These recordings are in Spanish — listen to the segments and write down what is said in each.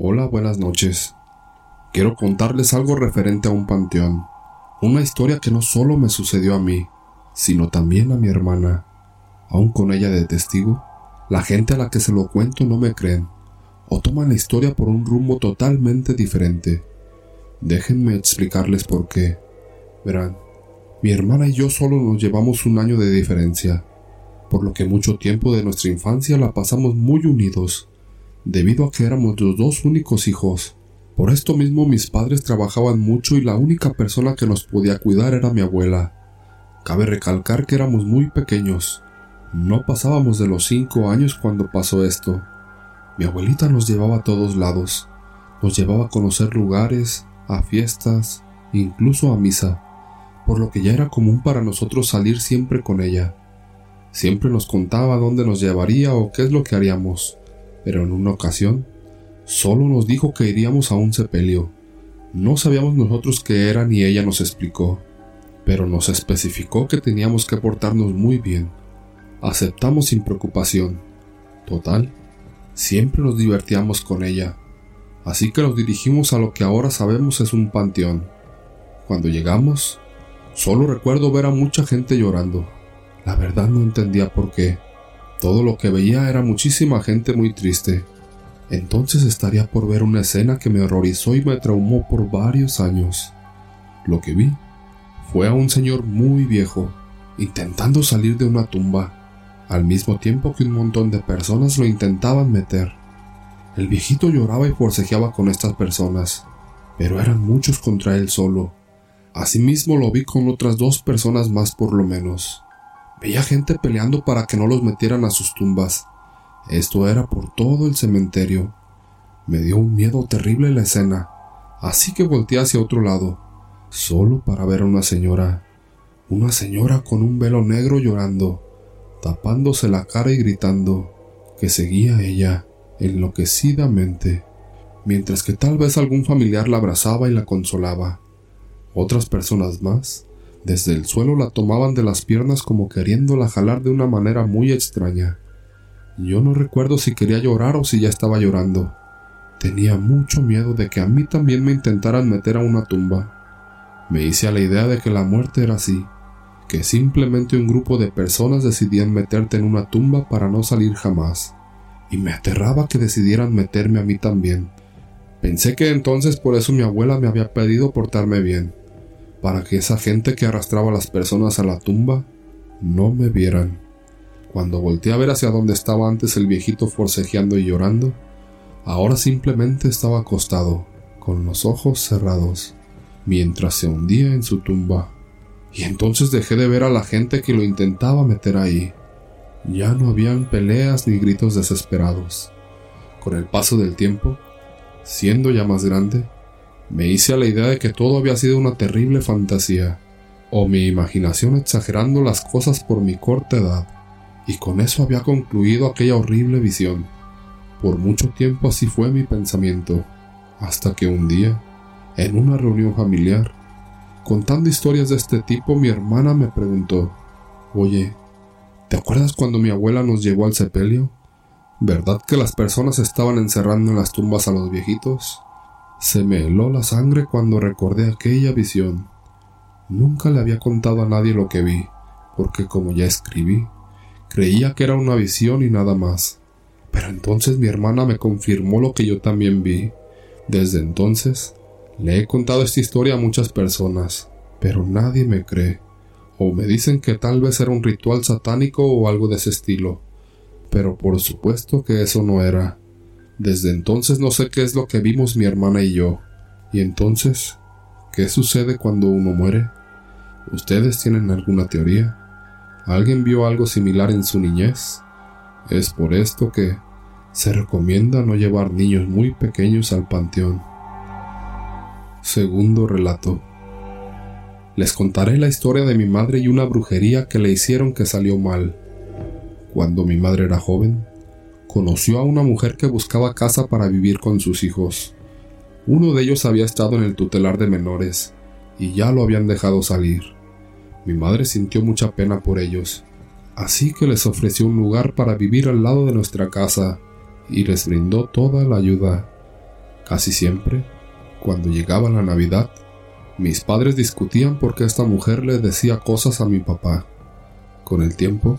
Hola, buenas noches. Quiero contarles algo referente a un panteón. Una historia que no solo me sucedió a mí, sino también a mi hermana. Aún con ella de testigo, la gente a la que se lo cuento no me creen, o toman la historia por un rumbo totalmente diferente. Déjenme explicarles por qué. Verán, mi hermana y yo solo nos llevamos un año de diferencia, por lo que mucho tiempo de nuestra infancia la pasamos muy unidos, debido a que éramos los dos únicos hijos. Por esto mismo mis padres trabajaban mucho y la única persona que nos podía cuidar era mi abuela. Cabe recalcar que éramos muy pequeños. No pasábamos de los cinco años cuando pasó esto. Mi abuelita nos llevaba a todos lados. Nos llevaba a conocer lugares, a fiestas, incluso a misa, por lo que ya era común para nosotros salir siempre con ella. Siempre nos contaba dónde nos llevaría o qué es lo que haríamos, pero en una ocasión Solo nos dijo que iríamos a un sepelio. No sabíamos nosotros qué era ni ella nos explicó, pero nos especificó que teníamos que portarnos muy bien. Aceptamos sin preocupación. Total, siempre nos divertíamos con ella, así que nos dirigimos a lo que ahora sabemos es un panteón. Cuando llegamos, solo recuerdo ver a mucha gente llorando. La verdad no entendía por qué. Todo lo que veía era muchísima gente muy triste entonces estaría por ver una escena que me horrorizó y me traumó por varios años. Lo que vi fue a un señor muy viejo intentando salir de una tumba, al mismo tiempo que un montón de personas lo intentaban meter. El viejito lloraba y forcejeaba con estas personas, pero eran muchos contra él solo. Asimismo lo vi con otras dos personas más por lo menos. Veía gente peleando para que no los metieran a sus tumbas, esto era por todo el cementerio. Me dio un miedo terrible la escena, así que volteé hacia otro lado, solo para ver a una señora, una señora con un velo negro llorando, tapándose la cara y gritando, que seguía ella enloquecidamente, mientras que tal vez algún familiar la abrazaba y la consolaba. Otras personas más, desde el suelo la tomaban de las piernas como queriéndola jalar de una manera muy extraña. Yo no recuerdo si quería llorar o si ya estaba llorando. Tenía mucho miedo de que a mí también me intentaran meter a una tumba. Me hice a la idea de que la muerte era así, que simplemente un grupo de personas decidían meterte en una tumba para no salir jamás. Y me aterraba que decidieran meterme a mí también. Pensé que entonces por eso mi abuela me había pedido portarme bien, para que esa gente que arrastraba a las personas a la tumba no me vieran. Cuando volteé a ver hacia donde estaba antes el viejito forcejeando y llorando, ahora simplemente estaba acostado, con los ojos cerrados, mientras se hundía en su tumba. Y entonces dejé de ver a la gente que lo intentaba meter ahí. Ya no habían peleas ni gritos desesperados. Con el paso del tiempo, siendo ya más grande, me hice a la idea de que todo había sido una terrible fantasía, o mi imaginación exagerando las cosas por mi corta edad y con eso había concluido aquella horrible visión. Por mucho tiempo así fue mi pensamiento, hasta que un día, en una reunión familiar, contando historias de este tipo, mi hermana me preguntó, Oye, ¿te acuerdas cuando mi abuela nos llevó al sepelio? ¿Verdad que las personas estaban encerrando en las tumbas a los viejitos? Se me heló la sangre cuando recordé aquella visión. Nunca le había contado a nadie lo que vi, porque como ya escribí, Creía que era una visión y nada más. Pero entonces mi hermana me confirmó lo que yo también vi. Desde entonces, le he contado esta historia a muchas personas, pero nadie me cree. O me dicen que tal vez era un ritual satánico o algo de ese estilo. Pero por supuesto que eso no era. Desde entonces no sé qué es lo que vimos mi hermana y yo. Y entonces, ¿qué sucede cuando uno muere? ¿Ustedes tienen alguna teoría? ¿Alguien vio algo similar en su niñez? Es por esto que se recomienda no llevar niños muy pequeños al panteón. Segundo relato. Les contaré la historia de mi madre y una brujería que le hicieron que salió mal. Cuando mi madre era joven, conoció a una mujer que buscaba casa para vivir con sus hijos. Uno de ellos había estado en el tutelar de menores y ya lo habían dejado salir. Mi madre sintió mucha pena por ellos, así que les ofreció un lugar para vivir al lado de nuestra casa y les brindó toda la ayuda. Casi siempre, cuando llegaba la Navidad, mis padres discutían porque esta mujer le decía cosas a mi papá. Con el tiempo,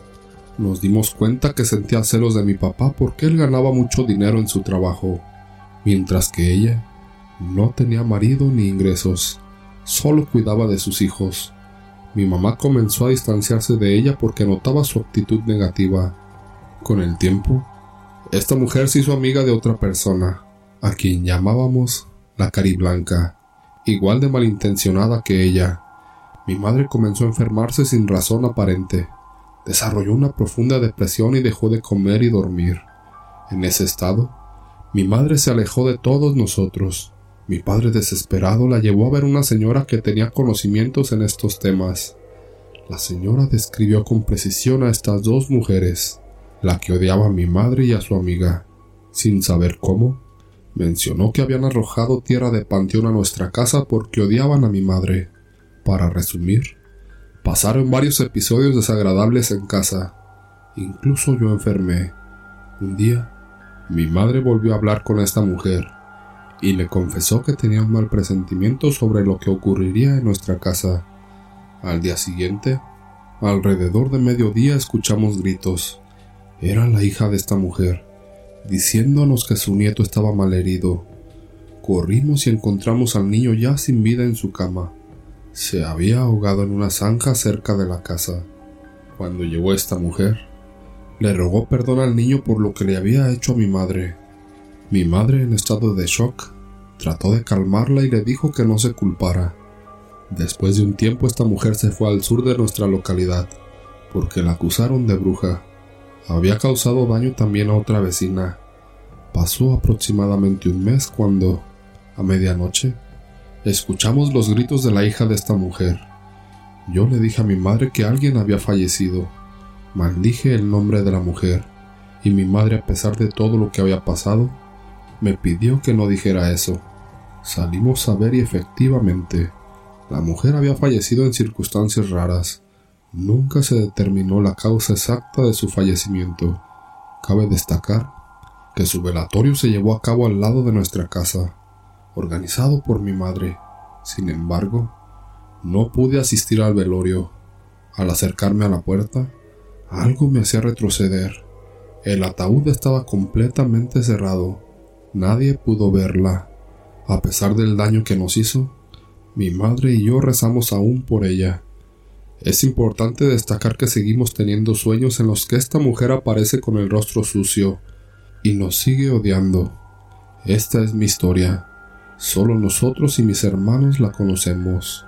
nos dimos cuenta que sentía celos de mi papá porque él ganaba mucho dinero en su trabajo, mientras que ella no tenía marido ni ingresos, solo cuidaba de sus hijos. Mi mamá comenzó a distanciarse de ella porque notaba su actitud negativa. Con el tiempo, esta mujer se hizo amiga de otra persona, a quien llamábamos la Cariblanca, igual de malintencionada que ella. Mi madre comenzó a enfermarse sin razón aparente. Desarrolló una profunda depresión y dejó de comer y dormir. En ese estado, mi madre se alejó de todos nosotros. Mi padre desesperado la llevó a ver una señora que tenía conocimientos en estos temas. La señora describió con precisión a estas dos mujeres, la que odiaba a mi madre y a su amiga. Sin saber cómo, mencionó que habían arrojado tierra de panteón a nuestra casa porque odiaban a mi madre. Para resumir, pasaron varios episodios desagradables en casa. Incluso yo enfermé. Un día, mi madre volvió a hablar con esta mujer y le confesó que tenía un mal presentimiento sobre lo que ocurriría en nuestra casa. Al día siguiente, alrededor de mediodía escuchamos gritos. Era la hija de esta mujer, diciéndonos que su nieto estaba mal herido. Corrimos y encontramos al niño ya sin vida en su cama. Se había ahogado en una zanja cerca de la casa. Cuando llegó esta mujer, le rogó perdón al niño por lo que le había hecho a mi madre. Mi madre, en estado de shock, trató de calmarla y le dijo que no se culpara. Después de un tiempo esta mujer se fue al sur de nuestra localidad, porque la acusaron de bruja. Había causado daño también a otra vecina. Pasó aproximadamente un mes cuando, a medianoche, escuchamos los gritos de la hija de esta mujer. Yo le dije a mi madre que alguien había fallecido Maldije el nombre de la mujer, y mi madre, a pesar de todo lo que había pasado, me pidió que no dijera eso. Salimos a ver y efectivamente, la mujer había fallecido en circunstancias raras. Nunca se determinó la causa exacta de su fallecimiento. Cabe destacar que su velatorio se llevó a cabo al lado de nuestra casa, organizado por mi madre. Sin embargo, no pude asistir al velorio. Al acercarme a la puerta, algo me hacía retroceder. El ataúd estaba completamente cerrado. Nadie pudo verla. A pesar del daño que nos hizo, mi madre y yo rezamos aún por ella. Es importante destacar que seguimos teniendo sueños en los que esta mujer aparece con el rostro sucio y nos sigue odiando. Esta es mi historia. Solo nosotros y mis hermanos la conocemos.